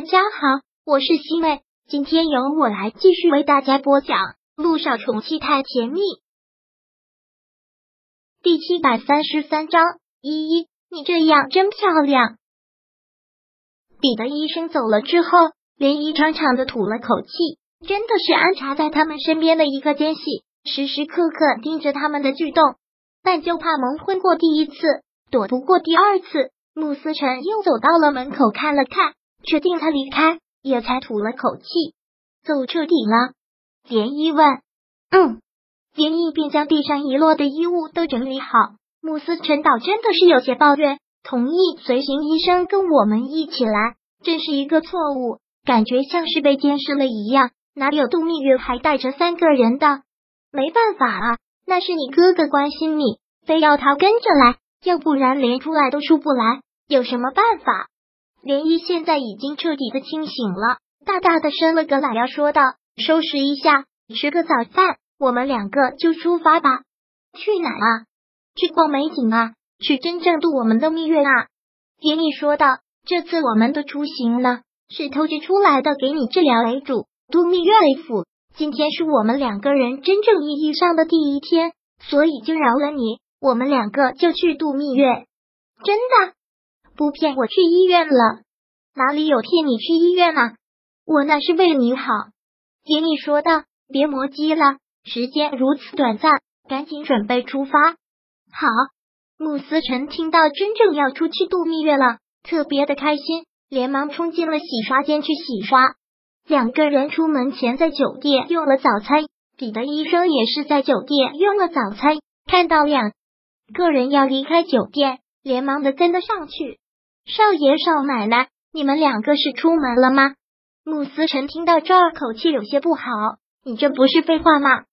大家好，我是西妹，今天由我来继续为大家播讲《路上宠妻太甜蜜》第七百三十三章。依依，你这样真漂亮。彼得医生走了之后，连依长长的吐了口气，真的是安插在他们身边的一个奸细，时时刻刻盯着他们的举动，但就怕蒙混过第一次，躲不过第二次。穆思辰又走到了门口看了看。确定他离开，也才吐了口气。走彻底了，连漪问。嗯，连漪便将地上遗落的衣物都整理好。穆斯陈导真的是有些抱怨，同意随行医生跟我们一起来，真是一个错误，感觉像是被监视了一样。哪有度蜜月还带着三个人的？没办法啊，那是你哥哥关心你，非要他跟着来，要不然连出来都出不来。有什么办法？涟漪现在已经彻底的清醒了，大大的伸了个懒腰，说道：“收拾一下，吃个早饭，我们两个就出发吧。去哪啊？去逛美景啊？去真正度我们的蜜月啊？”涟漪说道：“这次我们的出行呢，是偷着出来的，给你治疗为主，度蜜月为辅。今天是我们两个人真正意义上的第一天，所以就饶了你，我们两个就去度蜜月。真的。”不骗我去医院了，哪里有骗你去医院啊？我那是为你好。听你说道，别磨叽了，时间如此短暂，赶紧准备出发。好，穆思辰听到真正要出去度蜜月了，特别的开心，连忙冲进了洗刷间去洗刷。两个人出门前在酒店用了早餐，彼得医生也是在酒店用了早餐。看到两个人要离开酒店，连忙的跟了上去。少爷少奶奶，你们两个是出门了吗？穆思辰听到这儿，口气有些不好。你这不是废话吗？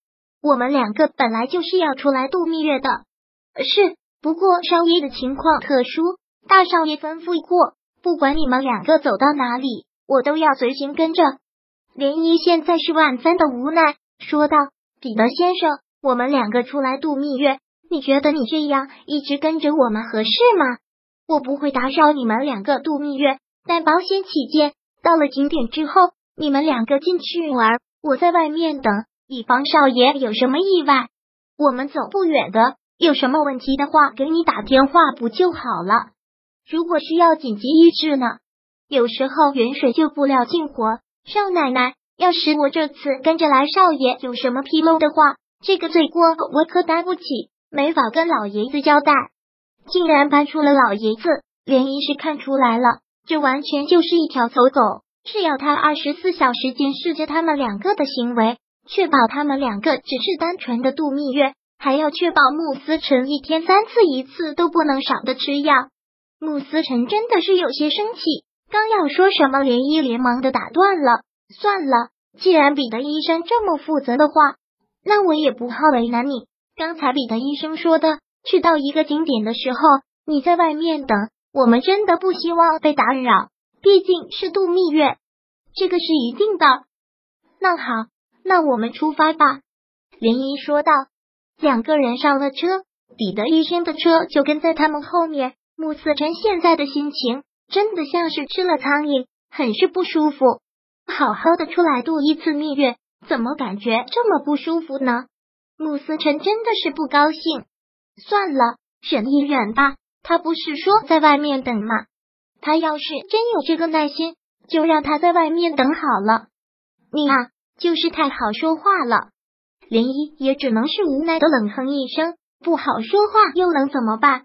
我们两个本来就是要出来度蜜月的。是，不过少爷的情况特殊，大少爷吩咐过，不管你们两个走到哪里，我都要随行跟着。涟漪现在是万分的无奈，说道：“彼得先生，我们两个出来度蜜月，你觉得你这样一直跟着我们合适吗？”我不会打扰你们两个度蜜月，但保险起见，到了景点之后，你们两个进去玩，我在外面等，以防少爷有什么意外。我们走不远的，有什么问题的话，给你打电话不就好了？如果需要紧急医治呢？有时候远水救不了近火。少奶奶，要是我这次跟着来，少爷有什么纰漏的话，这个罪过我可担不起，没法跟老爷子交代。竟然搬出了老爷子，连医是看出来了，这完全就是一条走狗，是要他二十四小时监视着他们两个的行为，确保他们两个只是单纯的度蜜月，还要确保穆思辰一天三次一次都不能少的吃药。穆思辰真的是有些生气，刚要说什么，连医连忙的打断了。算了，既然彼得医生这么负责的话，那我也不好为难你。刚才彼得医生说的。去到一个景点的时候，你在外面等，我们真的不希望被打扰，毕竟是度蜜月，这个是一定的。那好，那我们出发吧。”林一说道。两个人上了车，彼得医生的车就跟在他们后面。穆思辰现在的心情真的像是吃了苍蝇，很是不舒服。好好的出来度一次蜜月，怎么感觉这么不舒服呢？穆思辰真的是不高兴。算了，忍一忍吧。他不是说在外面等吗？他要是真有这个耐心，就让他在外面等好了。你啊，就是太好说话了。林一也只能是无奈的冷哼一声，不好说话又能怎么办？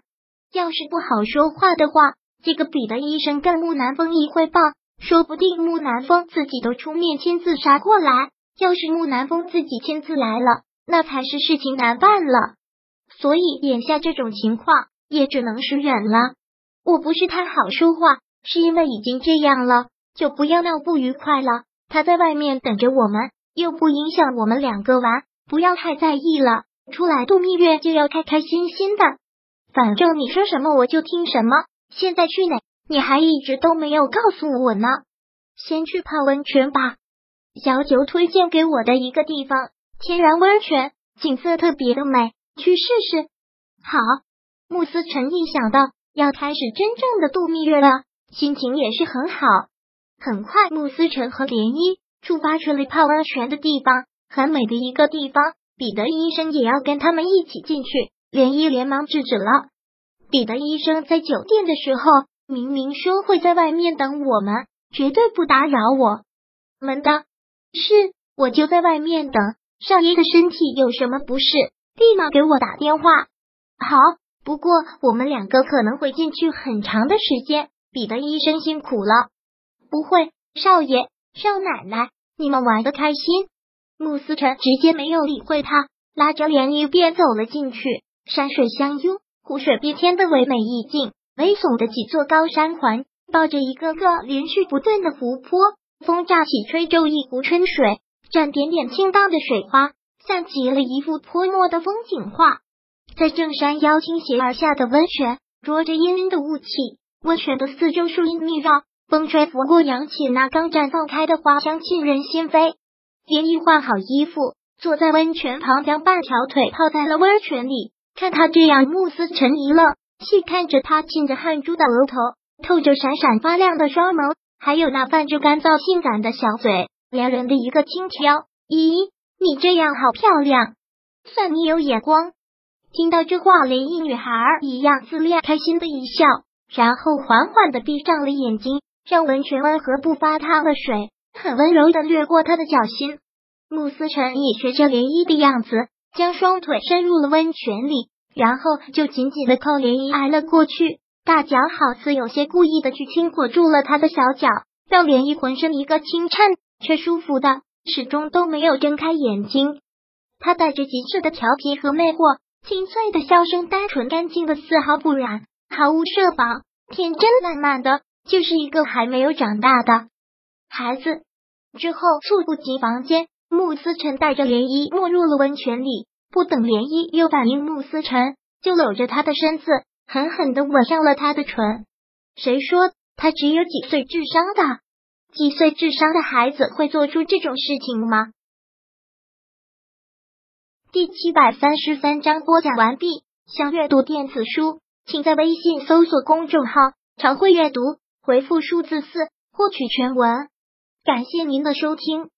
要是不好说话的话，这个彼得医生跟木南风一汇报，说不定木南风自己都出面亲自杀过来。要是木南风自己亲自来了，那才是事情难办了。所以眼下这种情况也只能是忍了。我不是太好说话，是因为已经这样了，就不要闹不愉快了。他在外面等着我们，又不影响我们两个玩，不要太在意了。出来度蜜月就要开开心心的，反正你说什么我就听什么。现在去哪？你还一直都没有告诉我呢。先去泡温泉吧。小九推荐给我的一个地方，天然温泉，景色特别的美。去试试。好，穆斯辰一想到要开始真正的度蜜月了，心情也是很好。很快，穆思辰和涟漪出发去了泡温泉的地方，很美的一个地方。彼得医生也要跟他们一起进去，涟漪连忙制止了。彼得医生在酒店的时候明明说会在外面等我们，绝对不打扰我们的。是，我就在外面等。少爷的身体有什么不适，立马给我打电话。好，不过我们两个可能会进去很长的时间。彼得医生辛苦了。不会，少爷、少奶奶，你们玩的开心。穆思辰直接没有理会他，拉着涟漪便走了进去。山水相拥，湖水碧天的唯美意境，微耸的几座高山环，抱着一个个连续不断的湖泊，风乍起，吹皱一湖春水，沾点点清荡的水花，像极了一幅泼墨的风景画。在正山腰倾斜而下的温泉，着着氤氲的雾气，温泉的四周树荫密绕。风吹拂过，扬起那刚绽放开的花香，沁人心扉。连衣换好衣服，坐在温泉旁，将半条腿泡在了温泉里。看他这样，慕斯沉疑了，细看着他浸着汗珠的额头，透着闪闪发亮的双眸，还有那泛着干燥性感的小嘴，撩人的一个轻挑。咦，你这样好漂亮，算你有眼光。听到这话，连一女孩一样自恋，开心的一笑，然后缓缓的闭上了眼睛。让温泉温和不发烫的水很温柔的掠过他的脚心，慕思辰也学着涟漪的样子，将双腿伸入了温泉里，然后就紧紧的靠涟漪挨了过去，大脚好似有些故意的去轻裹住了他的小脚，让涟漪浑身一个轻颤，却舒服的始终都没有睁开眼睛。他带着极致的调皮和魅惑，清脆的笑声单纯干净的丝毫不染，毫无设防，天真烂漫的。就是一个还没有长大的孩子。之后猝不及防间，穆思辰带着涟漪没入了温泉里。不等涟漪又反应，穆思辰就搂着他的身子，狠狠的吻上了他的唇。谁说他只有几岁智商的？几岁智商的孩子会做出这种事情吗？第七百三十三章播讲完毕。想阅读电子书，请在微信搜索公众号“常会阅读”。回复数字四获取全文，感谢您的收听。